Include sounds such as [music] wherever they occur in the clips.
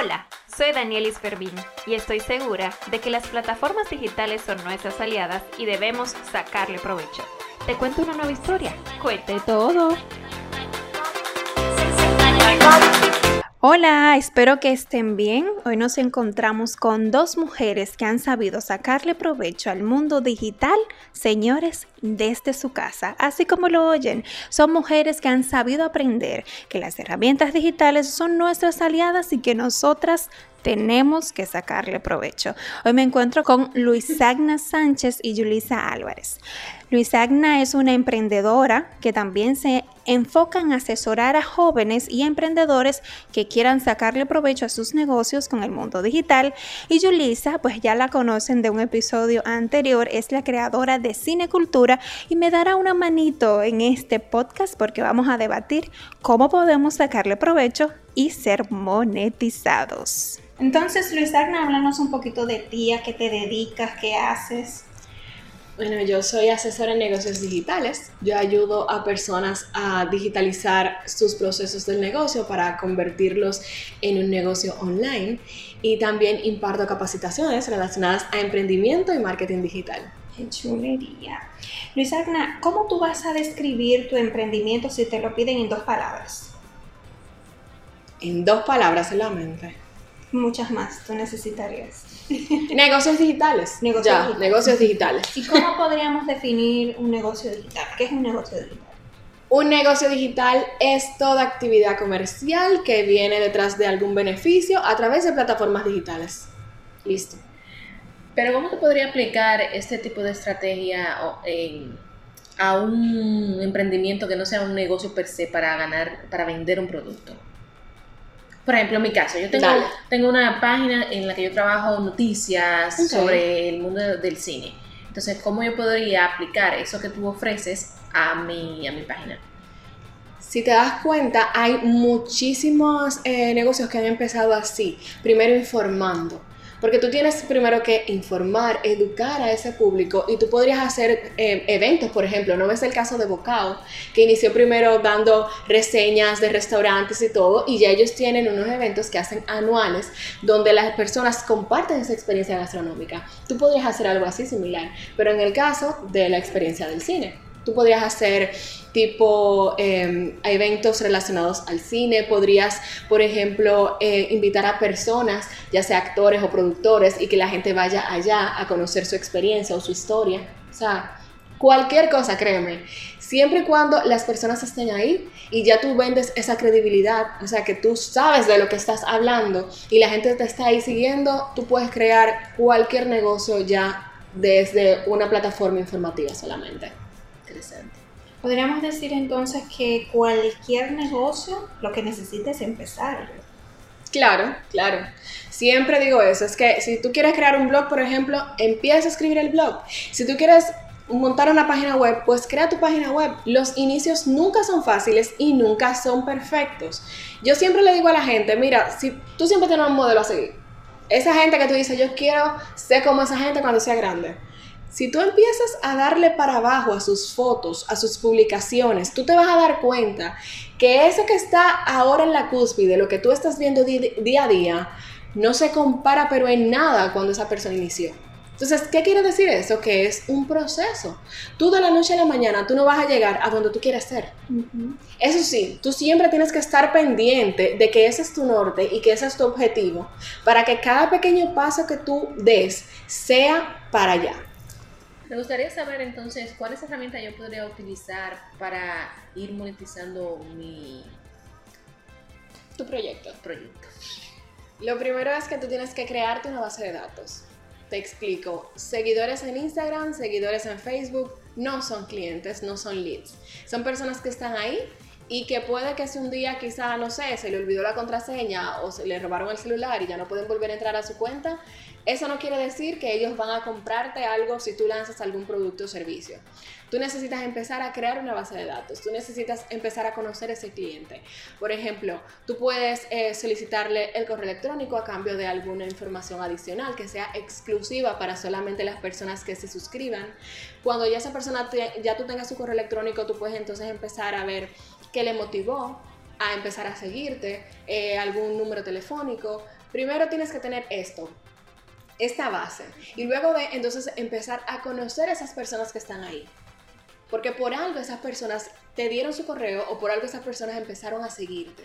Hola, soy Danielis Fervin y estoy segura de que las plataformas digitales son nuestras aliadas y debemos sacarle provecho. Te cuento una nueva historia. Cuente todo. Hola, espero que estén bien. Hoy nos encontramos con dos mujeres que han sabido sacarle provecho al mundo digital, señores, desde su casa. Así como lo oyen, son mujeres que han sabido aprender que las herramientas digitales son nuestras aliadas y que nosotras tenemos que sacarle provecho. Hoy me encuentro con Luisagna Sánchez y Yulisa Álvarez. Luisagna es una emprendedora que también se enfoca en asesorar a jóvenes y emprendedores que quieran sacarle provecho a sus negocios con el mundo digital. Y Yulisa, pues ya la conocen de un episodio anterior, es la creadora de Cinecultura y me dará una manito en este podcast porque vamos a debatir cómo podemos sacarle provecho y ser monetizados. Entonces, Luis Agna, háblanos un poquito de ti, a qué te dedicas, qué haces. Bueno, yo soy asesora en negocios digitales. Yo ayudo a personas a digitalizar sus procesos del negocio para convertirlos en un negocio online y también imparto capacitaciones relacionadas a emprendimiento y marketing digital. ¡Qué chulería! Luis Agna, ¿cómo tú vas a describir tu emprendimiento si te lo piden en dos palabras? En dos palabras solamente muchas más tú necesitarías. Negocios digitales. Negocios ya, digitales. negocios digitales. ¿Y cómo podríamos definir un negocio digital? ¿Qué es un negocio digital? Un negocio digital es toda actividad comercial que viene detrás de algún beneficio a través de plataformas digitales. Listo. Pero ¿cómo te podría aplicar este tipo de estrategia a un emprendimiento que no sea un negocio per se para ganar, para vender un producto? Por ejemplo, en mi caso, yo tengo, tengo una página en la que yo trabajo noticias sobre el mundo del cine. Entonces, ¿cómo yo podría aplicar eso que tú ofreces a mi, a mi página? Si te das cuenta, hay muchísimos eh, negocios que han empezado así. Primero informando porque tú tienes primero que informar, educar a ese público y tú podrías hacer eh, eventos, por ejemplo. ¿No ves el caso de Bocao, que inició primero dando reseñas de restaurantes y todo, y ya ellos tienen unos eventos que hacen anuales donde las personas comparten esa experiencia gastronómica. Tú podrías hacer algo así similar, pero en el caso de la experiencia del cine. Tú podrías hacer tipo em, eventos relacionados al cine, podrías, por ejemplo, eh, invitar a personas, ya sea actores o productores, y que la gente vaya allá a conocer su experiencia o su historia. O sea, cualquier cosa, créeme. Siempre y cuando las personas estén ahí y ya tú vendes esa credibilidad, o sea, que tú sabes de lo que estás hablando y la gente te está ahí siguiendo, tú puedes crear cualquier negocio ya desde una plataforma informativa solamente. Podríamos decir entonces que cualquier negocio lo que necesita es empezar. Claro, claro. Siempre digo eso. Es que si tú quieres crear un blog, por ejemplo, empieza a escribir el blog. Si tú quieres montar una página web, pues crea tu página web. Los inicios nunca son fáciles y nunca son perfectos. Yo siempre le digo a la gente, mira, si tú siempre tienes un modelo a seguir. Esa gente que tú dices, yo quiero ser como esa gente cuando sea grande si tú empiezas a darle para abajo a sus fotos, a sus publicaciones, tú te vas a dar cuenta que eso que está ahora en la cúspide, lo que tú estás viendo día a día, no se compara pero en nada cuando esa persona inició. Entonces, ¿qué quiere decir eso? Que es un proceso. Tú de la noche a la mañana, tú no vas a llegar a donde tú quieres ser. Eso sí, tú siempre tienes que estar pendiente de que ese es tu norte y que ese es tu objetivo, para que cada pequeño paso que tú des sea para allá. Me gustaría saber entonces cuáles herramientas yo podría utilizar para ir monetizando mi tu proyecto. proyecto. Lo primero es que tú tienes que crearte una base de datos. Te explico. Seguidores en Instagram, seguidores en Facebook, no son clientes, no son leads. Son personas que están ahí y que puede que si un día quizá, no sé, se le olvidó la contraseña o se le robaron el celular y ya no pueden volver a entrar a su cuenta, eso no quiere decir que ellos van a comprarte algo si tú lanzas algún producto o servicio. Tú necesitas empezar a crear una base de datos, tú necesitas empezar a conocer ese cliente. Por ejemplo, tú puedes eh, solicitarle el correo electrónico a cambio de alguna información adicional que sea exclusiva para solamente las personas que se suscriban. Cuando ya esa persona, ya tú tengas su correo electrónico, tú puedes entonces empezar a ver qué le motivó, a empezar a seguirte, eh, algún número telefónico, primero tienes que tener esto, esta base. Y luego de entonces empezar a conocer a esas personas que están ahí. Porque por algo esas personas te dieron su correo o por algo esas personas empezaron a seguirte.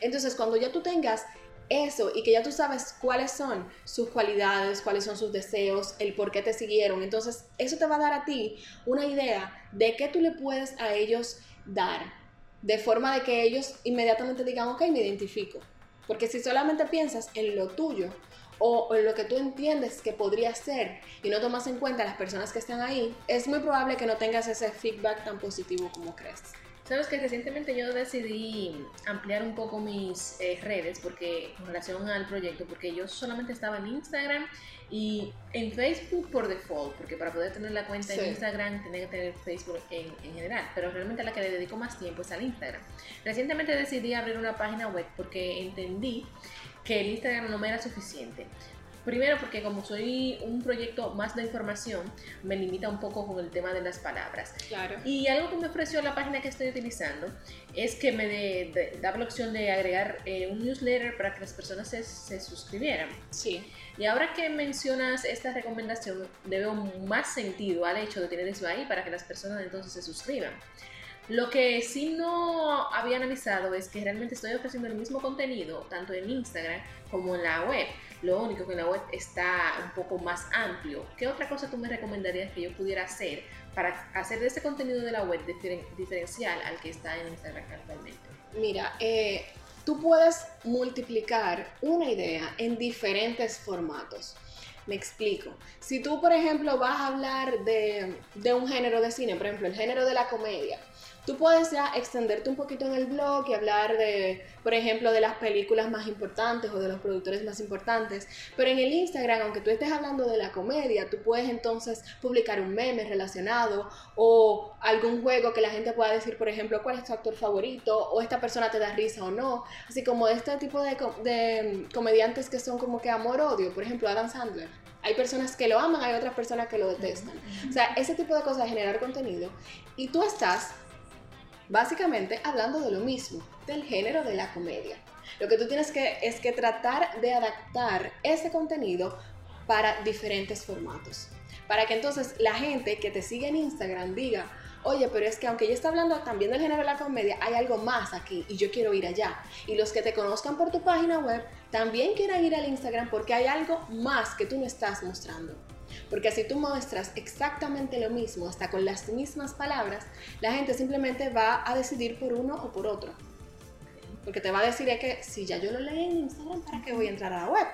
Entonces cuando ya tú tengas eso y que ya tú sabes cuáles son sus cualidades, cuáles son sus deseos, el por qué te siguieron, entonces eso te va a dar a ti una idea de qué tú le puedes a ellos dar. De forma de que ellos inmediatamente digan, ok, me identifico. Porque si solamente piensas en lo tuyo o en lo que tú entiendes que podría ser y no tomas en cuenta las personas que están ahí, es muy probable que no tengas ese feedback tan positivo como crees. Sabes que recientemente yo decidí ampliar un poco mis eh, redes porque en relación al proyecto, porque yo solamente estaba en Instagram y en Facebook por default, porque para poder tener la cuenta en Instagram tenía que tener Facebook en, en, general, pero realmente a la que le dedico más tiempo es al Instagram. Recientemente decidí abrir una página web porque entendí que el Instagram no me era suficiente. Primero porque como soy un proyecto más de información, me limita un poco con el tema de las palabras. Claro. Y algo que me ofreció la página que estoy utilizando es que me daba la opción de agregar eh, un newsletter para que las personas se, se, suscribieran. Sí. Y ahora que mencionas esta recomendación, le veo más sentido al hecho de tener eso ahí para que las personas entonces se suscriban. Lo que sí no había analizado es que realmente estoy ofreciendo el mismo contenido tanto en Instagram como en la web. Lo único que en la web está un poco más amplio. ¿Qué otra cosa tú me recomendarías que yo pudiera hacer para hacer de ese contenido de la web diferencial al que está en Instagram actualmente? Mira, eh, tú puedes multiplicar una idea en diferentes formatos. Me explico. Si tú, por ejemplo, vas a hablar de, de un género de cine, por ejemplo, el género de la comedia, Tú puedes ya extenderte un poquito en el blog y hablar de, por ejemplo, de las películas más importantes o de los productores más importantes, pero en el Instagram, aunque tú estés hablando de la comedia, tú puedes entonces publicar un meme relacionado o algún juego que la gente pueda decir, por ejemplo, cuál es tu actor favorito o esta persona te da risa o no, así como este tipo de, de comediantes que son como que amor-odio, por ejemplo, Adam Sandler. Hay personas que lo aman, hay otras personas que lo detestan. O sea, ese tipo de cosas, generar contenido. Y tú estás básicamente hablando de lo mismo, del género de la comedia. Lo que tú tienes que es que tratar de adaptar ese contenido para diferentes formatos. Para que entonces la gente que te sigue en Instagram diga, oye, pero es que aunque yo esté hablando también del género de la comedia, hay algo más aquí y yo quiero ir allá. Y los que te conozcan por tu página web también quieran ir al Instagram porque hay algo más que tú no estás mostrando. Porque si tú muestras exactamente lo mismo, hasta con las mismas palabras, la gente simplemente va a decidir por uno o por otro. Porque te va a decir que si ya yo lo leí en Instagram, ¿para qué voy a entrar a la web?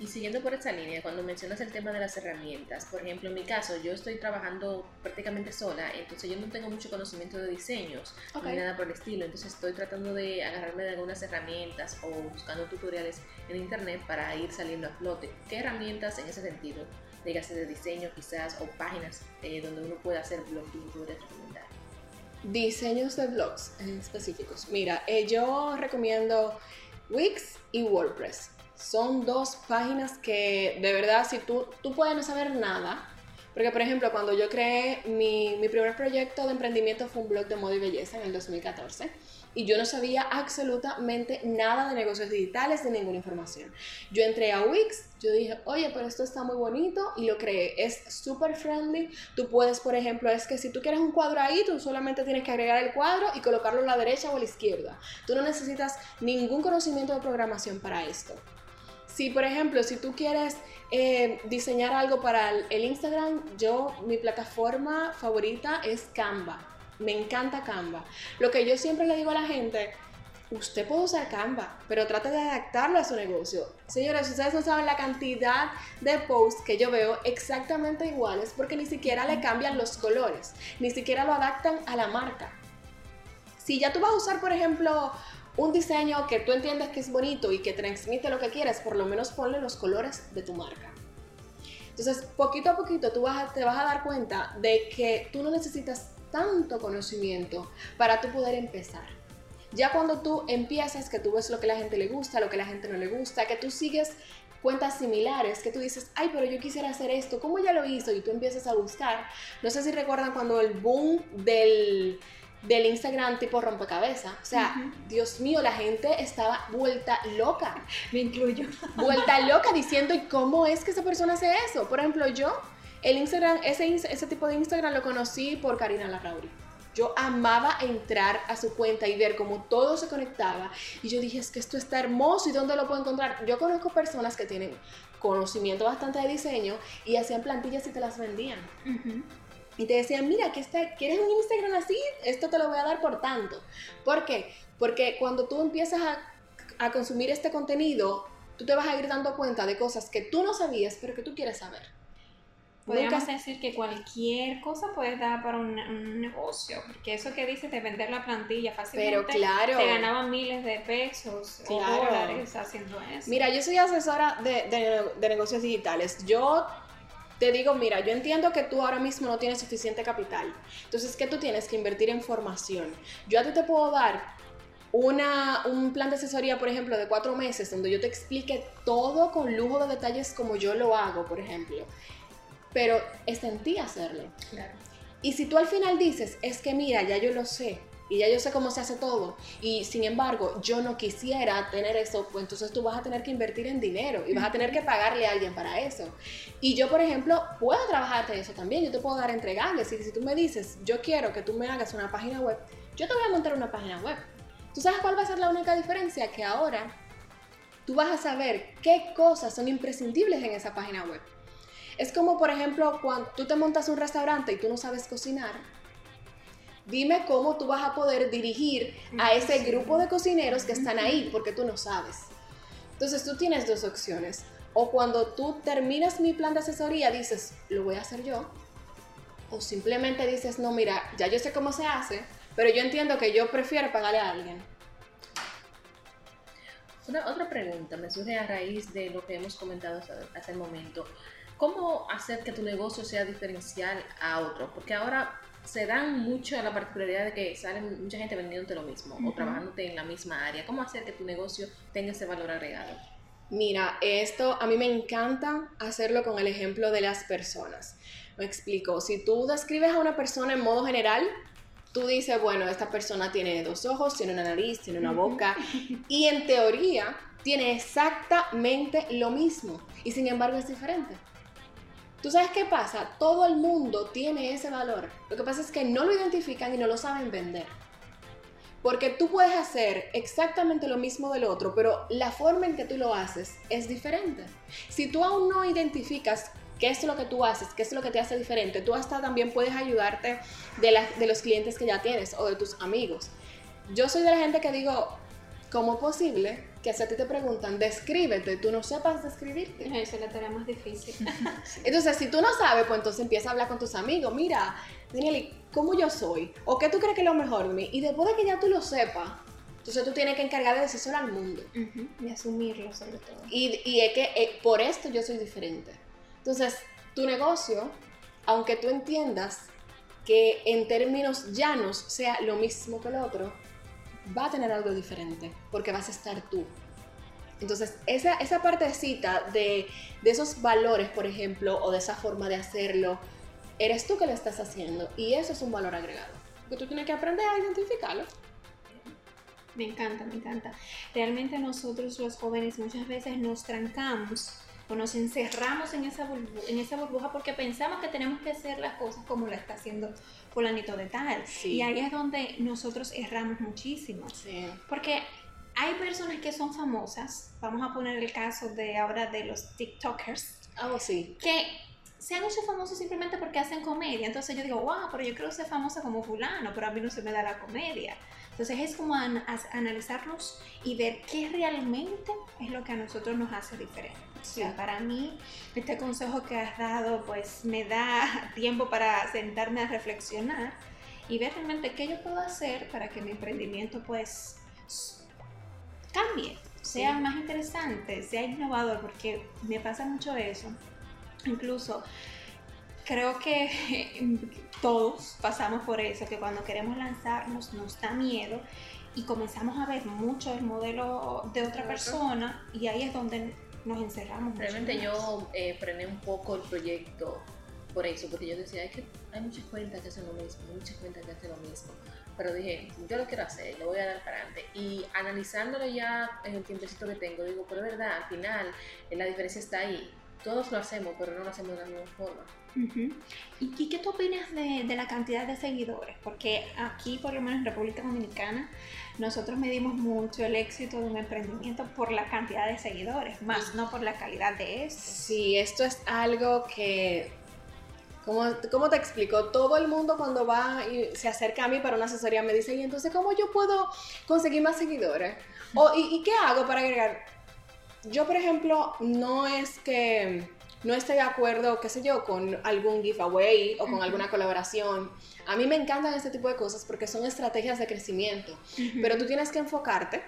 Y siguiendo por esa línea, cuando mencionas el tema de las herramientas, por ejemplo, en mi caso, yo estoy trabajando prácticamente sola, entonces yo no tengo mucho conocimiento de diseños ni nada por el estilo, entonces estoy tratando de agarrarme de algunas herramientas o buscando tutoriales en internet para ir saliendo a flote. ¿Qué herramientas en ese sentido, dígase de diseño quizás, o páginas eh, donde uno pueda hacer blog, tú podrías recomendar? Diseños de blogs específicos. Mira, eh, yo recomiendo Wix y WordPress son dos páginas que de verdad si tú, tú puedes no saber nada, porque por ejemplo cuando yo creé mi, mi primer proyecto de emprendimiento fue un blog de moda y belleza en el 2014 y yo no sabía absolutamente nada de negocios digitales, de ninguna información. Yo entré a Wix, yo dije, oye, pero esto está muy bonito y lo creé. Es súper friendly. Tú puedes, por ejemplo, es que si tú quieres un cuadro ahí, tú solamente tienes que agregar el cuadro y colocarlo a la derecha o a la izquierda. Tú no necesitas ningún conocimiento de programación para esto. Si, por ejemplo, si tú quieres eh, diseñar algo para el Instagram, yo, mi plataforma favorita es Canva. Me encanta Canva. Lo que yo siempre le digo a la gente, usted puede usar Canva, pero trate de adaptarlo a su negocio. Señores, ustedes no saben la cantidad de posts que yo veo exactamente iguales porque ni siquiera le cambian los colores, ni siquiera lo adaptan a la marca. Si ya tú vas a usar, por ejemplo, un diseño que tú entiendes que es bonito y que transmite lo que quieres, por lo menos ponle los colores de tu marca. Entonces, poquito a poquito tú vas te vas a dar cuenta de que tú no necesitas tanto conocimiento para tú poder empezar. Ya cuando tú empiezas, que tú ves lo que a la gente le gusta, lo que a la gente no le gusta, que tú sigues cuentas similares, que tú dices, ay, pero yo quisiera hacer esto, ¿cómo ya lo hizo? Y tú empiezas a buscar. No sé si recuerdan cuando el boom del del Instagram tipo rompecabezas. O sea, Dios mío, la gente estaba vuelta loca. [laughs] Me incluyo. Vuelta loca diciendo, ¿y cómo es que esa persona hace eso? Por ejemplo, yo, el Instagram, ese, ese tipo de Instagram lo conocí por Karina Larrauri. Yo amaba entrar a su cuenta y ver cómo todo se conectaba. Y yo dije, es que esto está hermoso y dónde lo puedo encontrar. Yo conozco personas que tienen conocimiento bastante de diseño y hacían plantillas y te las vendían. Y te decían, mira, que está, ¿quieres un Instagram así? Esto te lo voy a dar por tanto. ¿Por qué? Porque cuando tú empiezas a, a consumir este contenido, tú te vas a ir dando cuenta de cosas que tú no sabías, pero que tú quieres saber. Podríamos decir que cualquier cosa puede dar para un, negocio, porque eso que dices de vender la plantilla fácilmente, Pero claro. se ganaban miles de pesos o dólares haciendo eso. Mira, yo soy asesora de, de, negocios digitales. Yo te digo, mira, yo entiendo que tú ahora mismo no tienes suficiente capital. Entonces, ¿qué tú tienes que invertir en formación? Yo a ti te puedo dar una, un plan de asesoría, por ejemplo, de cuatro meses, donde yo te explique todo con lujo de detalles como yo lo hago, por ejemplo pero es en ti hacerlo. Claro. Y si tú al final dices, es que mira, ya yo lo sé, y ya yo sé cómo se hace todo, y sin embargo yo no quisiera tener eso, pues entonces tú vas a tener que invertir en dinero y vas a tener que pagarle a alguien para eso. Y yo, por ejemplo, puedo trabajarte eso también, yo te puedo dar entregables, y si tú me dices, yo quiero que tú me hagas una página web, yo te voy a montar una página web. ¿Tú sabes cuál va a ser la única diferencia? Que ahora tú vas a saber qué cosas son imprescindibles en esa página web. Es como, por ejemplo, cuando tú te montas un restaurante y tú no sabes cocinar. Dime cómo tú vas a poder dirigir a ese grupo de cocineros que están ahí porque tú no sabes. Entonces tú tienes dos opciones. O cuando tú terminas mi plan de asesoría dices, lo voy a hacer yo. O simplemente dices, no, mira, ya yo sé cómo se hace, pero yo entiendo que yo prefiero pagarle a alguien. Una, otra pregunta me surge a raíz de lo que hemos comentado hasta el momento. ¿Cómo hacer que tu negocio sea diferencial a otro? Porque ahora se dan mucho a la particularidad de que salen mucha gente vendiéndote lo mismo o trabajándote en la misma área. ¿Cómo hacer que tu negocio tenga ese valor agregado? Mira, esto a mí me encanta hacerlo con el ejemplo de las personas. Me explico, si tú describes a una persona en modo general, tú dices, bueno, esta persona tiene dos ojos, tiene una nariz, tiene una boca, y en teoría tiene exactamente lo mismo, y sin embargo es diferente. ¿Tú sabes qué pasa? Todo el mundo tiene ese valor. Lo que pasa es que no lo identifican y no lo saben vender. Porque tú puedes hacer exactamente lo mismo del otro, pero la forma en que tú lo haces es diferente. Si tú aún no identificas qué es lo que tú haces, qué es lo que te hace diferente, tú hasta también puedes ayudarte de, los clientes que ya tienes o de tus amigos. Yo soy de la gente que digo, ¿cómo es posible que si a ti te preguntan, descríbete, tú no sepas describirte? Eso es la tarea más difícil. [laughs] entonces, si tú no sabes, pues entonces empieza a hablar con tus amigos. Mira, Daniel, ¿cómo yo soy? ¿O qué tú crees que es lo mejor de mí? Y después de que ya tú lo sepas, entonces tú tienes que encargar de decírselo al mundo. Y asumirlo sobre todo. Y, y es que eh, por esto yo soy diferente. Entonces, tu negocio, aunque tú entiendas que en términos llanos sea lo mismo que el otro, va a tener algo diferente, porque vas a estar tú. Entonces, esa, esa partecita de, de esos valores, por ejemplo, o de esa forma de hacerlo, eres tú que lo estás haciendo y eso es un valor agregado. Que tú tienes que aprender a identificarlo. Me encanta, me encanta. Realmente nosotros los jóvenes muchas veces nos trancamos o nos encerramos en esa, en esa burbuja porque pensamos que tenemos que hacer las cosas como lo está haciendo fulanito de tal. Y ahí es donde nosotros erramos muchísimo. Porque hay personas que son famosas, vamos a poner el caso de ahora de los TikTokers. Oh, sí. Que se han hecho famosos simplemente porque hacen comedia. Entonces yo digo, wow, pero yo quiero ser famosa como fulano, pero a mí no se me da la comedia. Entonces es como analizarnos y ver qué realmente es lo que a nosotros nos hace diferente. Para mí, este consejo que has dado, pues me da [laughs] tiempo para sentarme a reflexionar y ver realmente qué yo puedo hacer para que mi emprendimiento, pues, cambie, sea más interesante, sea innovador, porque me pasa mucho eso. Incluso creo que [laughs] todos pasamos por eso, que cuando queremos lanzarnos nos da miedo y comenzamos a ver mucho el modelo de otra persona y ahí es donde nos encerramos. Realmente yo eh, frené un poco el proyecto por eso, porque yo decía, es que hay muchas cuentas que hacen lo mismo, muchas cuentas que hacen lo mismo. pero dije, yo lo quiero hacer, lo voy a dar para adelante. Y analizándolo ya en el tiempecito que tengo, digo, pero es verdad, al final eh, la diferencia está ahí. Todos lo hacemos, pero no lo hacemos de la misma forma. ¿Y qué tú opinas de, de, la cantidad de seguidores? Porque aquí, por lo menos en República Dominicana, nosotros medimos mucho el éxito de un emprendimiento por la cantidad de seguidores, más no por la calidad de esto. Sí, esto es algo que ¿Cómo, ¿Cómo, te explico? Todo el mundo cuando va y se acerca a mí para una asesoría me dice, y entonces, ¿cómo yo puedo conseguir más seguidores? O, ¿y, ¿y, qué hago para agregar? Yo, por ejemplo, no es que no esté de acuerdo, qué sé yo, con algún giveaway o con alguna colaboración. A mí me encantan este tipo de cosas porque son estrategias de crecimiento, pero tú tienes que enfocarte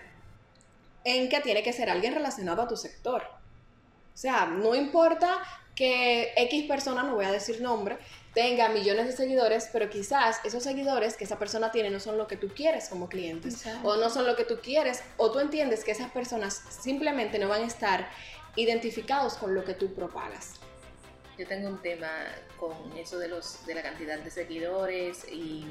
en que tiene que ser alguien relacionado a tu sector. O sea, no importa que X persona, no voy a decir nombre, tenga millones de seguidores, pero quizás esos seguidores que esa persona tiene no son lo que tú quieres como cliente, o no son lo que tú quieres, o tú entiendes que esas personas simplemente no van a estar identificados con lo que tú propagas. Yo tengo un tema con eso de, los, de la cantidad de seguidores y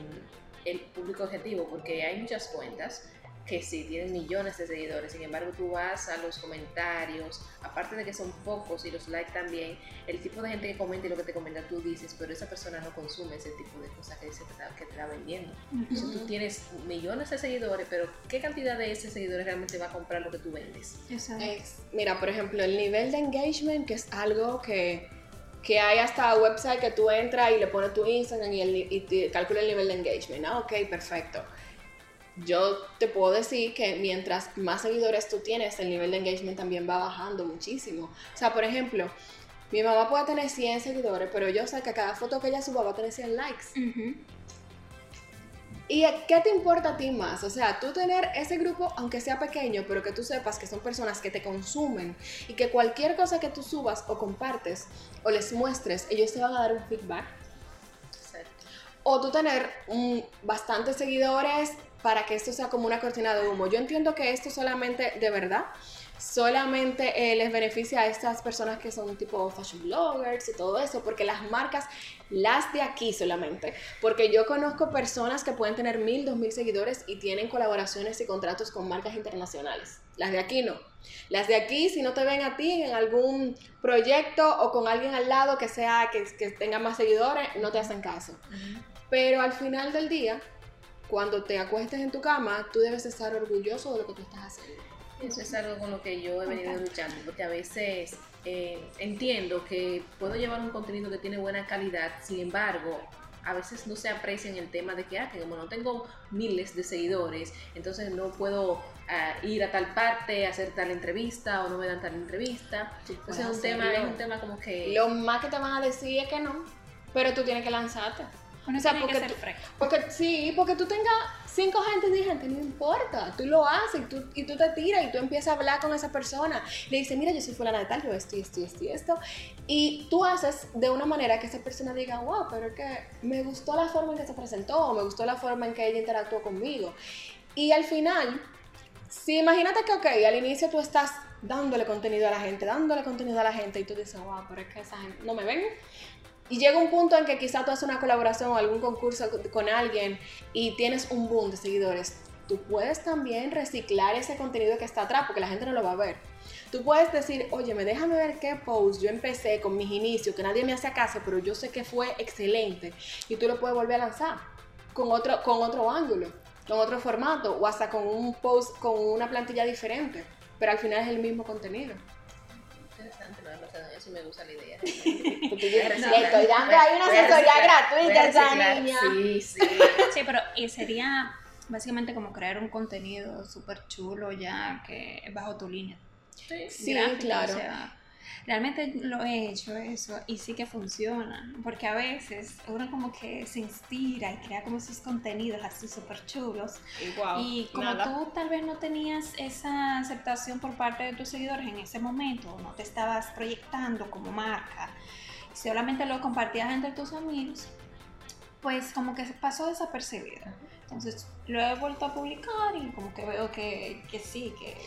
el público objetivo, porque hay muchas cuentas que sí tienen millones de seguidores, sin embargo tú vas a los comentarios, aparte de que son pocos y los likes también, el tipo de gente que comenta y lo que te comenta tú dices, pero esa persona no consume ese tipo de cosas que, dice que te está vendiendo. Entonces tú tienes millones de seguidores, pero ¿qué cantidad de esos seguidores realmente va a comprar lo que tú vendes? mira, por ejemplo, el nivel de engagement, que es algo que que hay hasta website que tú entras y le pones tu Instagram y, el, y te calcula el nivel de engagement. Ah, ok, perfecto yo te puedo decir que mientras más seguidores tú tienes, el nivel de engagement también va bajando muchísimo. O sea, por ejemplo, mi mamá puede tener 100 seguidores, pero yo sé que cada foto que ella suba va a tener 100 likes. ¿Y qué te importa a ti más? O sea, tú tener ese grupo, aunque sea pequeño, pero que tú sepas que son personas que te consumen y que cualquier cosa que tú subas o compartes o les muestres, ellos te van a dar un feedback. O tú tener bastantes seguidores para que esto sea como una cortina de humo. Yo entiendo que esto solamente, de verdad, solamente eh, les beneficia a estas personas que son tipo fashion bloggers y todo eso, porque las marcas, las de aquí solamente, porque yo conozco personas que pueden tener mil, dos mil seguidores y tienen colaboraciones y contratos con marcas internacionales. Las de aquí no. Las de aquí, si no te ven a ti en algún proyecto o con alguien al lado que sea que, que tenga más seguidores, no te hacen caso. Pero al final del día, cuando te acuestes en tu cama, tú debes estar orgulloso de lo que tú estás haciendo. Eso es algo con lo que yo he venido luchando, porque a veces eh, entiendo que puedo llevar un contenido que tiene buena calidad, sin embargo, a veces no se aprecia en el tema de que, ah, que como no tengo miles de seguidores, entonces no puedo ah, ir a tal parte, hacer tal entrevista o no me dan tal entrevista. Entonces es un, tema, es un tema como que... Lo más que te van a decir es que no, pero tú tienes que lanzarte o sea, porque, tú, porque sí, porque tú tengas cinco gente gente, no importa, tú lo haces y tú, y tú te tiras y tú empiezas a hablar con esa persona. Le dices, mira, yo soy fulana de tal, yo esto y esto y esto y esto. Y tú haces de una manera que esa persona diga, wow, pero es que me gustó la forma en que se presentó, me gustó la forma en que ella interactuó conmigo. Y al final, si imagínate que, ok, al inicio tú estás dándole contenido a la gente, dándole contenido a la gente y tú dices, wow, pero es que esa gente no me ven, y llega un punto en que quizá tú haces una colaboración o algún concurso con alguien y tienes un boom de seguidores. Tú puedes también reciclar ese contenido que está atrás porque la gente no lo va a ver. Tú puedes decir, oye, me déjame ver qué post yo empecé con mis inicios, que nadie me hace caso, pero yo sé que fue excelente. Y tú lo puedes volver a lanzar con otro, con otro ángulo, con otro formato o hasta con un post con una plantilla diferente. Pero al final es el mismo contenido no eso me gusta la idea. [laughs] estoy dando ahí una asesoría gratuita esa niña. Sí, sí. Sí, pero y sería básicamente como crear un contenido súper chulo ya que es bajo tu línea. Sí, claro realmente lo he hecho eso y sí que funciona, porque a veces uno como que se inspira y crea como esos contenidos así súper chulos. Y, como tú tal vez no tenías esa aceptación por parte de tus seguidores en ese momento, no te estabas proyectando como marca, solamente lo compartías entre tus amigos, pues como que pasó desapercibido. Entonces lo he vuelto a publicar y como que veo que, que sí, que...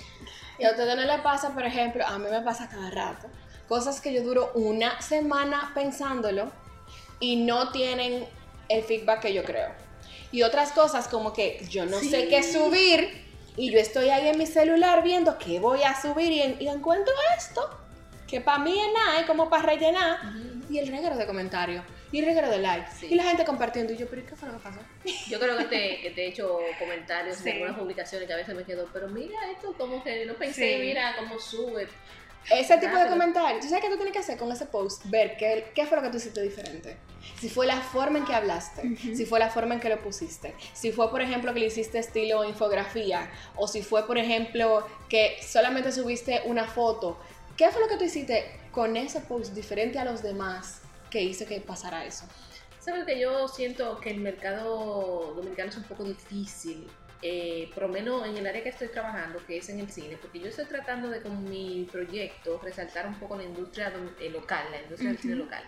Y a ustedes no le pasa, por ejemplo, a mí me pasa cada rato, cosas que yo duro una semana pensándolo y no tienen el feedback que yo creo. Y otras cosas como que yo no sé qué subir y yo estoy ahí en mi celular viendo qué voy a subir y, en- y encuentro esto, que para mí es nada, es como para rellenar, y el reguero de comentarios, y reguero de likes, Sí. y la gente compartiendo, y yo, pero ¿y ¿qué fue lo que pasó? [laughs] Yo creo que te, que te he hecho comentarios Sí. de algunas publicaciones que a veces me quedo, pero mira esto, como que no pensé, Sí. mira cómo sube. Ese tipo de comentarios, ¿tú sabes qué tú tienes que hacer con ese post? Ver qué, qué fue lo que tú hiciste diferente. Si fue la forma en que hablaste, si fue la forma en que lo pusiste, si fue, por ejemplo, que le hiciste estilo infografía, o si fue, por ejemplo, que solamente subiste una foto. ¿Qué fue lo que tú hiciste con ese post diferente a los demás que hizo que pasara eso? Sabes que yo siento que el mercado dominicano es un poco difícil, eh, por lo menos en el área que estoy trabajando, que es en el cine, porque yo estoy tratando de con mi proyecto resaltar un poco la industria eh, local, la industria del cine local.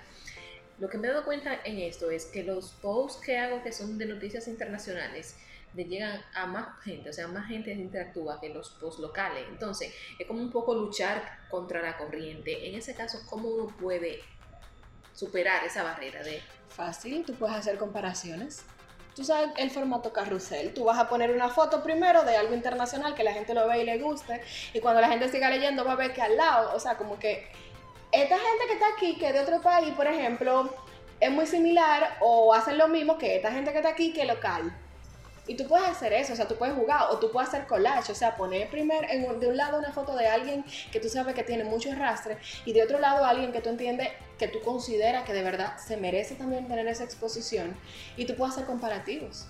Lo que me he dado cuenta en esto es que los posts que hago que son de noticias internacionales le llegan a más gente, o sea, más gente interactúa que los posts locales. Entonces, es como un poco luchar contra la corriente. En ese caso, ¿cómo uno puede superar esa barrera de Fácil, tú puedes hacer comparaciones. Tú sabes el formato carrusel. Tú vas a poner una foto primero de algo internacional que la gente lo ve y le guste. Y cuando la gente siga leyendo va a ver que al lado, o sea, como que esta gente que está aquí, que es de otro país, por ejemplo, es muy similar o hacen lo mismo que esta gente que está aquí, que es local. Y tú puedes hacer eso, o sea, tú puedes jugar o tú puedes hacer collage, o sea, poner primero en un- de un lado una foto de alguien que tú sabes que tiene mucho arrastre y de otro lado alguien que tú entiendes que tú consideras que de verdad se merece también tener esa exposición y tú puedes hacer comparativos.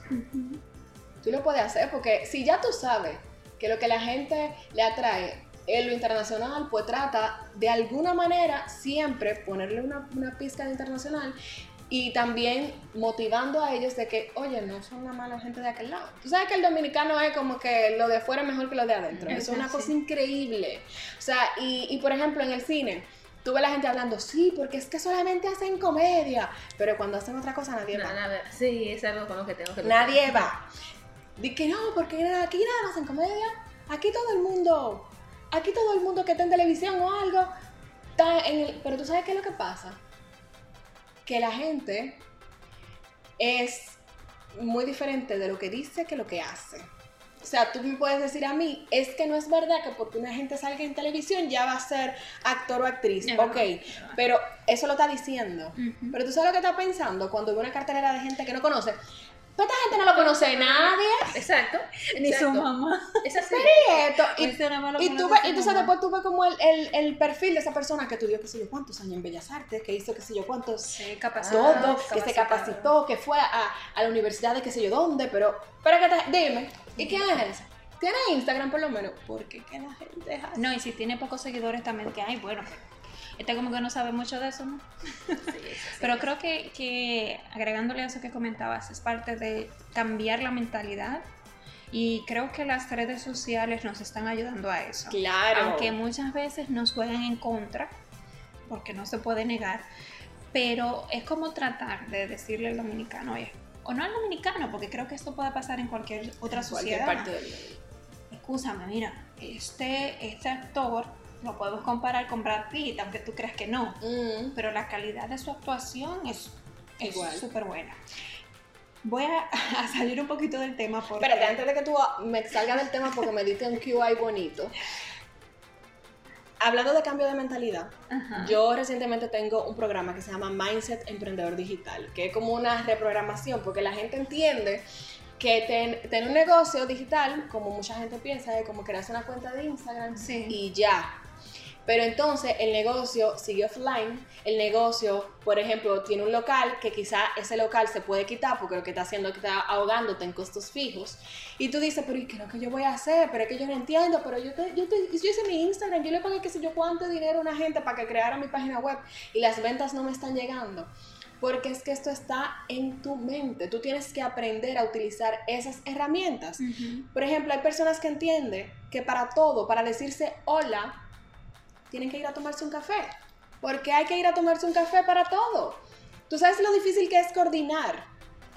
Tú lo puedes hacer porque si ya tú sabes que lo que la gente le atrae es lo internacional, pues trata de alguna manera siempre ponerle una, una pizca de internacional y también motivando a ellos de que, oye, no son la mala gente de aquel lado. Tú sabes que el dominicano es como que lo de fuera es mejor que lo de adentro. Eso es una Sí. cosa increíble. O sea, y, y por ejemplo en el cine, tú ves la gente hablando, sí, porque es que solamente hacen comedia, pero cuando hacen otra cosa nadie va. Nada, sí, es algo con lo que tengo que luchar. Nadie va. Di que no, porque aquí nada más en comedia. Aquí todo el mundo, aquí todo el mundo que está en televisión o algo, está en el... Pero tú sabes qué es lo que pasa? Que la gente es muy diferente de lo que dice que lo que hace. O sea, tú me puedes decir a mí, es que no es verdad que porque una gente salga en televisión ya va a ser actor o actriz. Es ok, pero eso lo está diciendo. Pero tú sabes lo que está pensando cuando ve una cartelera de gente que no conoce. Pero esta gente no lo conoce nadie. Exacto. Ni su mamá. Es así. Y esto. Y, y tú dice entonces mamá. después tú ves como el, el, el perfil de esa persona que estudió qué sé yo cuántos años en Bellas Artes, que hizo qué sé yo cuántos Sí, capaz. todo, que se capacitó, que fue a, a la universidad de qué sé yo dónde, pero, pero que te- dime, ¿y quién es ese? ¿Tiene Instagram por lo menos? Porque que la gente es así. No, y si tiene pocos seguidores también, que hay, bueno, pero este como que no sabe mucho de eso, ¿no? Sí, [laughs] es así. Pero creo que, que agregándole a eso que comentabas, es parte de cambiar la mentalidad y creo que las redes sociales nos están ayudando a eso. Claro. Aunque muchas veces nos juegan en contra, porque no se puede negar, pero es como tratar de decirle al dominicano, oye, o no al dominicano, porque creo que esto puede pasar en cualquier otra cualquier sociedad. parte del mundo. Escúchame, mira, este, este actor lo podemos comparar con Brad Pitt, aunque tú creas que no, Mm. pero la calidad de su actuación es súper buena. Voy a, [laughs] a salir un poquito del tema porque... Espérate, antes de que tú me salgas del tema porque me diste un QI bonito. Hablando de cambio de mentalidad, Ajá. yo recientemente tengo un programa que se llama Mindset Emprendedor Digital, que es como una reprogramación, porque la gente entiende que ten- tener un negocio digital, como mucha gente piensa, es como crearse una cuenta de Instagram Sí. y ya. Pero entonces el negocio sigue offline, el negocio, por ejemplo, tiene un local que quizá ese local se puede quitar porque lo que está haciendo es que está ahogándote en costos fijos. Y tú dices, pero ¿y qué es lo que yo voy a hacer? Pero es que yo no entiendo, pero yo, te- yo, te- yo hice mi Instagram, yo le pagué qué sé yo cuánto dinero a una gente para que creara mi página web y las ventas no me están llegando. Porque es que esto está en tu mente. Tú tienes que aprender a utilizar esas herramientas. Por ejemplo, hay personas que entienden que para todo, para decirse hola, tienen que ir a tomarse un café. Porque hay que ir a tomarse un café para todo. Tú sabes lo difícil que es coordinar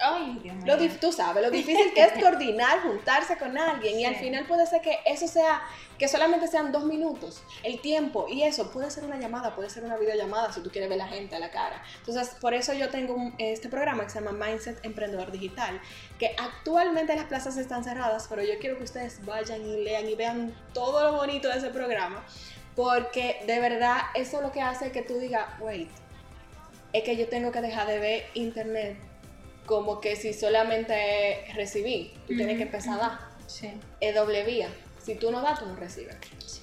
Ay, Dios mío. Lo tú sabes, lo [laughs] difícil que es coordinar, juntarse con alguien y al Sí. final puede ser que eso sea, que solamente sean dos minutos, el tiempo y eso puede ser una llamada, puede ser una videollamada si tú quieres ver la gente a la cara. Entonces, por eso yo tengo un- este programa que se llama Mindset Emprendedor Digital, que actualmente las plazas están cerradas, pero yo quiero que ustedes vayan y lean y vean todo lo bonito de ese programa, porque de verdad eso es lo que hace que tú digas, wait, es que yo tengo que dejar de ver internet como que si solamente recibí, tú tienes que empezar a dar. Sí. Es doble vía. Si tú no das, tú no recibes. Sí.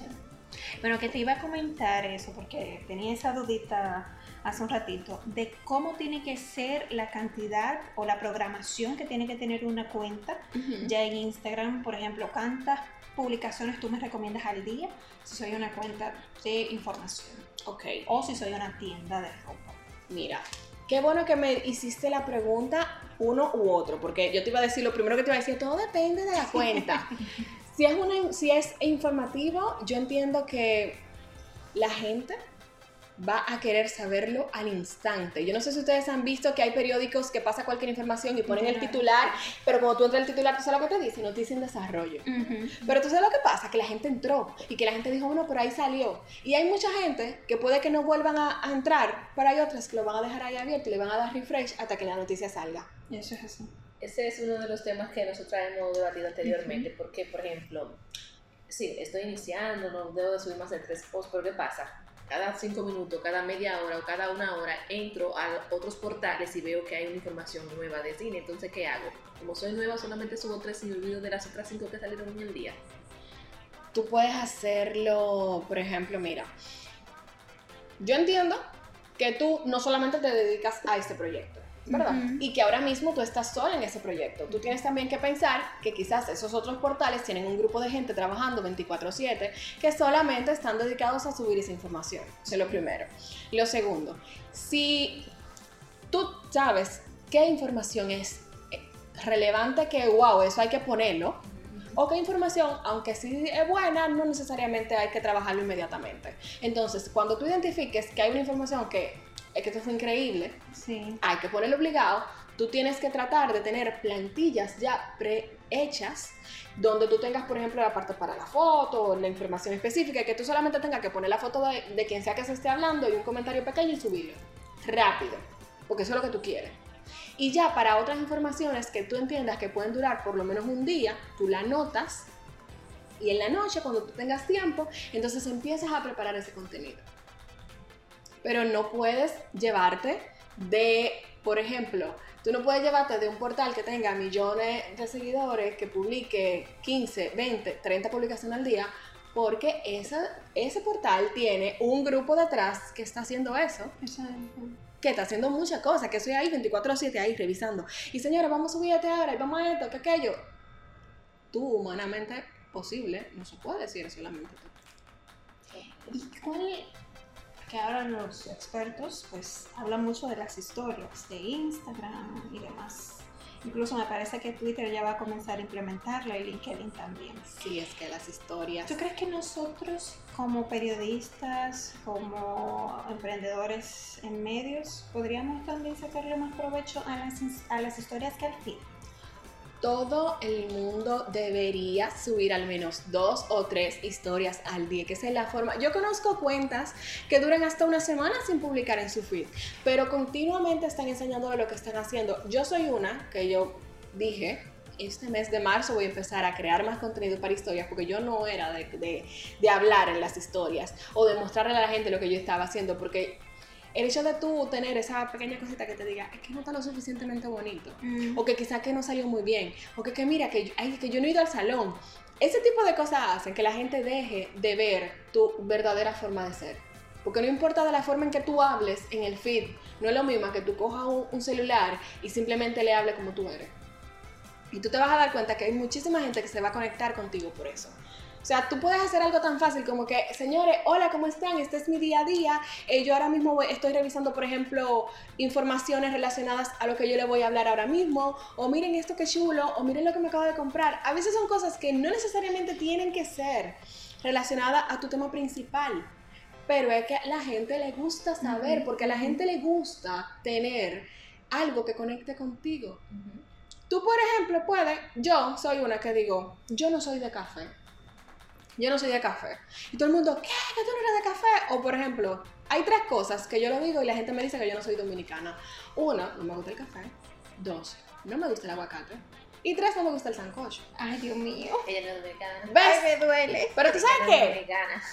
Bueno, que te iba a comentar eso, porque tenía esa dudita hace un ratito, de cómo tiene que ser la cantidad o la programación que tiene que tener una cuenta. Ya en Instagram, por ejemplo, ¿cuántas publicaciones tú me recomiendas al día si soy una cuenta de información? Ok, O si soy una tienda de ropa. mira. Qué bueno que me hiciste la pregunta uno u otro, porque yo te iba a decir, lo primero que te iba a decir, todo depende de la cuenta. [laughs] si, es una, si es informativo, yo entiendo que la gente va a querer saberlo al instante. Yo no sé si ustedes han visto que hay periódicos que pasa cualquier información y ponen el titular, pero cuando tú entras al titular, tú sabes lo que te dice, noticia en desarrollo. Pero tú sabes lo que pasa, que la gente entró y que la gente dijo, bueno, por ahí salió. Y hay mucha gente que puede que no vuelvan a, a entrar, pero hay otras que lo van a dejar ahí abierto y le van a dar refresh hasta que la noticia salga. Y eso es así. Ese es uno de los temas que nosotros hemos debatido anteriormente, porque, por ejemplo, sí, estoy iniciando, no debo de subir más de tres posts, pero ¿qué pasa? Cada cinco minutos, cada media hora o cada una hora entro a otros portales y veo que hay una información nueva de cine. Entonces, ¿qué hago? Como soy nueva, solamente subo tres y me olvido de las otras cinco que salieron en el día. Tú puedes hacerlo, por ejemplo, mira, yo entiendo que tú no solamente te dedicas a este proyecto, ¿verdad? Ujú. Y que ahora mismo tú estás sola en ese proyecto. Tú tienes también que pensar que quizás esos otros portales tienen un grupo de gente trabajando 24/7 que solamente están dedicados a subir esa información. Eso es lo primero. Lo segundo, si tú sabes qué información es eh, relevante que, wow, eso hay que ponerlo, o qué información, aunque sí es buena, no necesariamente hay que trabajarlo inmediatamente. Entonces, cuando tú identifiques que hay una información que es que esto fue increíble, Sí. hay que ponerlo obligado, tú tienes que tratar de tener plantillas ya prehechas donde tú tengas, por ejemplo, la parte para la foto, la información específica, que tú solamente tengas que poner la foto de, de quien sea que se esté hablando y un comentario pequeño y subirlo. Rápido, porque eso es lo que tú quieres. Y ya para otras informaciones que tú entiendas que pueden durar por lo menos un día, tú la anotas y en la noche, cuando tú tengas tiempo, entonces empiezas a preparar ese contenido. Pero no puedes llevarte de, por ejemplo, tú no puedes llevarte de un portal que tenga millones de seguidores, que publique 15, 20, 30 publicaciones al día, porque esa, ese portal tiene un grupo detrás que está haciendo eso Exacto. que está haciendo muchas cosas, que estoy ahí 24/7 ahí revisando. Y señora, vamos a subir este ahora, y vamos a esto, que aquello. Tú, humanamente posible, no se puede decir solamente tú. ¿Y cuál? Que ahora los expertos pues hablan mucho de las historias de Instagram y demás. Incluso me parece que Twitter ya va a comenzar a implementarla y LinkedIn también. Sí, es que las historias. ¿Tú crees que nosotros como periodistas, como emprendedores en medios, podríamos también sacarle más provecho a las, a las historias que al fin? Todo el mundo debería subir al menos dos o tres historias al día, que esa es la forma. Yo conozco cuentas que duran hasta una semana sin publicar en su feed, pero continuamente están enseñando lo que están haciendo. Yo soy una que yo dije, este mes de marzo voy a empezar a crear más contenido para historias, porque yo no era de, de- de hablar en las historias o de mostrarle a la gente lo que yo estaba haciendo, porque el hecho de tú tener esa pequeña cosita que te diga, es que no está lo suficientemente bonito o que quizá que no salió muy bien, o que, que mira, que, yo- ay, que yo no he ido al salón. Ese tipo de cosas hacen que la gente deje de ver tu verdadera forma de ser. Porque no importa de la forma en que tú hables en el feed, no es lo mismo que tú cojas un, un celular y simplemente le hables como tú eres. Y tú te vas a dar cuenta que hay muchísima gente que se va a conectar contigo por eso. O sea, tú puedes hacer algo tan fácil como que, señores, hola, ¿cómo están? Este es mi día a día. Eh, yo ahora mismo voy- estoy revisando, por ejemplo, informaciones relacionadas a lo que yo le voy a hablar ahora mismo. O miren esto que chulo, o miren lo que me acabo de comprar. A veces son cosas que no necesariamente tienen que ser relacionadas a tu tema principal. Pero es que a la gente le gusta saber, porque a la gente le gusta tener algo que conecte contigo. Tú, por ejemplo, puedes, yo soy una que digo, yo no soy de café. Yo no soy de café. Y todo el mundo, ¿qué? ¿Que tú no eres de café? O, por ejemplo, hay tres cosas que yo lo digo y la gente me dice que yo no soy dominicana. Una, no me gusta el café. Dos, no me gusta el aguacate. Y tres, no me gusta el sancocho. Ay, Dios mío. Ella no es dominicana. ¿Ves? Ay, me duele. Pero tú sabes qué? dominicana.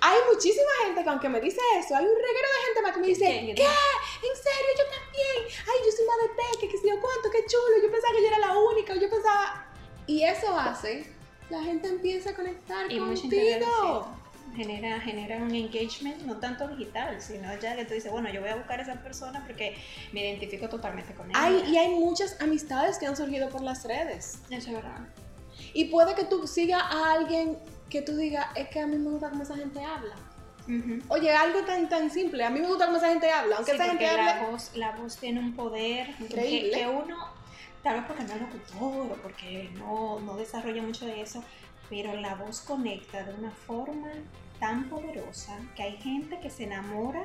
Hay muchísima gente que aunque me dice eso, hay un reguero de gente más que me dice, ¿Qué? ¿qué? ¿En serio? Yo también. Ay, yo soy más de té, que qué sé yo cuánto, qué chulo. Yo pensaba que yo era la única, yo pensaba... Y eso hace, la gente empieza a conectar Y contigo. Genera, genera un engagement no tanto digital, sino ya que tú dices, bueno, yo voy a buscar a esa persona porque me identifico totalmente con ella. Hay, y hay muchas amistades que han surgido por las redes. Eso es verdad. Y puede que tú sigas a alguien que tú digas, es que a mí me gusta cómo esa gente habla. Ujú. Oye, algo tan tan simple, a mí me gusta cómo esa gente habla, aunque Sí, esa gente la voz, la voz tiene un poder Increíble. Que, que uno, tal vez porque no es locutor o porque no, no desarrolla mucho de eso, pero la voz conecta de una forma tan poderosa que hay gente que se enamora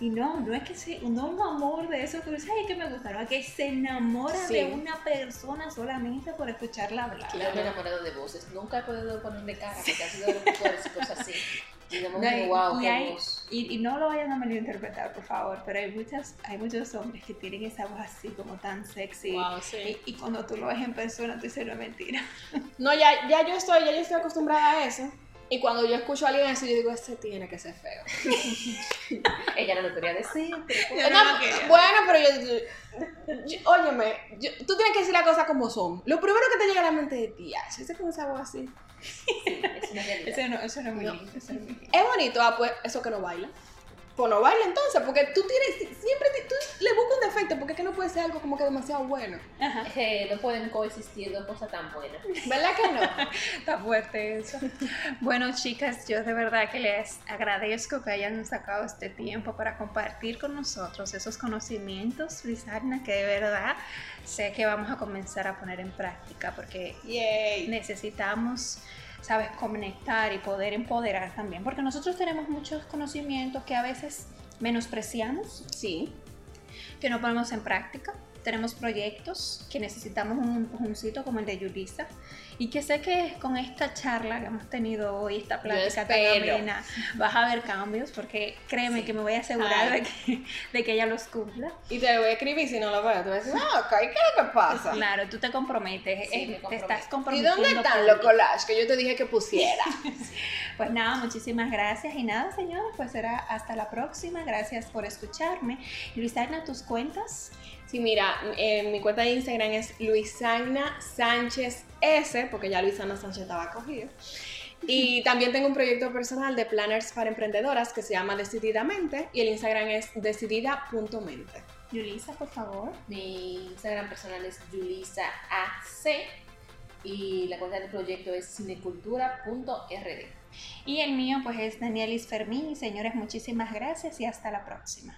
y no, no es que se, no un amor de eso que dice, ay, que me gusta, no, es que se enamora Sí. de una persona solamente por escucharla hablar. Yo me he enamorado de voces. Nunca he podido ponerle cara porque ha sido de y cosas así. Y No, y- wow, y hay-. Y, y no lo vayan a malinterpretar, por favor, pero hay, muchas, hay muchos hombres que tienen esa voz así como tan sexy. Wow, sí. Y, y cuando tú lo ves en persona, tú dices, no es mentira. No, ya, ya yo estoy, ya yo estoy acostumbrada a eso. Y cuando yo escucho a alguien así, yo digo, ese tiene que ser feo. [laughs] Ella no lo quería decir, pero [laughs] Yo No, no lo quería. bueno, pero yo, yo- óyeme, yo- tú tienes que decir las cosas como son. Lo primero que te llega a la mente es, tía, ese con esa voz así. es una realidad. Eso no, eso no es muy No. lindo, eso no es muy lindo. Es bonito, ah, pues, eso que no baila. Pues no baila entonces, porque tú tienes, siempre te- tú le buscas un defecto, porque es que no puede ser algo como que demasiado bueno. Ajá, Eh, no pueden coexistir dos cosas tan buenas. ¿Verdad que no? [laughs] está fuerte eso. Bueno, chicas, yo de verdad que les agradezco que hayan sacado este tiempo para compartir con nosotros esos conocimientos, Luisarna, que de verdad sé que vamos a comenzar a poner en práctica, porque Yay. necesitamos, sabes, conectar y poder empoderar también, porque nosotros tenemos muchos conocimientos que a veces menospreciamos, Sí. que no ponemos en práctica. Tenemos proyectos que necesitamos un empujoncito como el de Yulisa y que sé que con esta charla que hemos tenido hoy, esta plática tan amena, vas a ver cambios porque créeme que me voy a asegurar de que, de que ella los cumpla. Y te lo voy a escribir si no lo veo. Te voy a decir, ok, ¿qué es lo que pasa? Claro, tú te comprometes, Sí, te estás ¿Y comprometiendo. dónde están los collages que yo te dije que pusiera? [laughs] Pues nada, muchísimas gracias. Y nada, señores, pues será hasta la próxima. Gracias por escucharme. Y Luisana, tus cuentas. Sí, mira, eh, mi cuenta de Instagram es Luisana Sánchez S, porque ya Luisana Sánchez estaba cogido. Y [laughs] también tengo un proyecto personal de planners para emprendedoras que se llama Decididamente y el Instagram es decidida.mente. Yulisa, por favor. Mi Instagram personal es Yulisa AC y la cuenta del proyecto es cinecultura.rd. Y el mío, pues es Danielis Fermín. Señores, muchísimas gracias y hasta la próxima.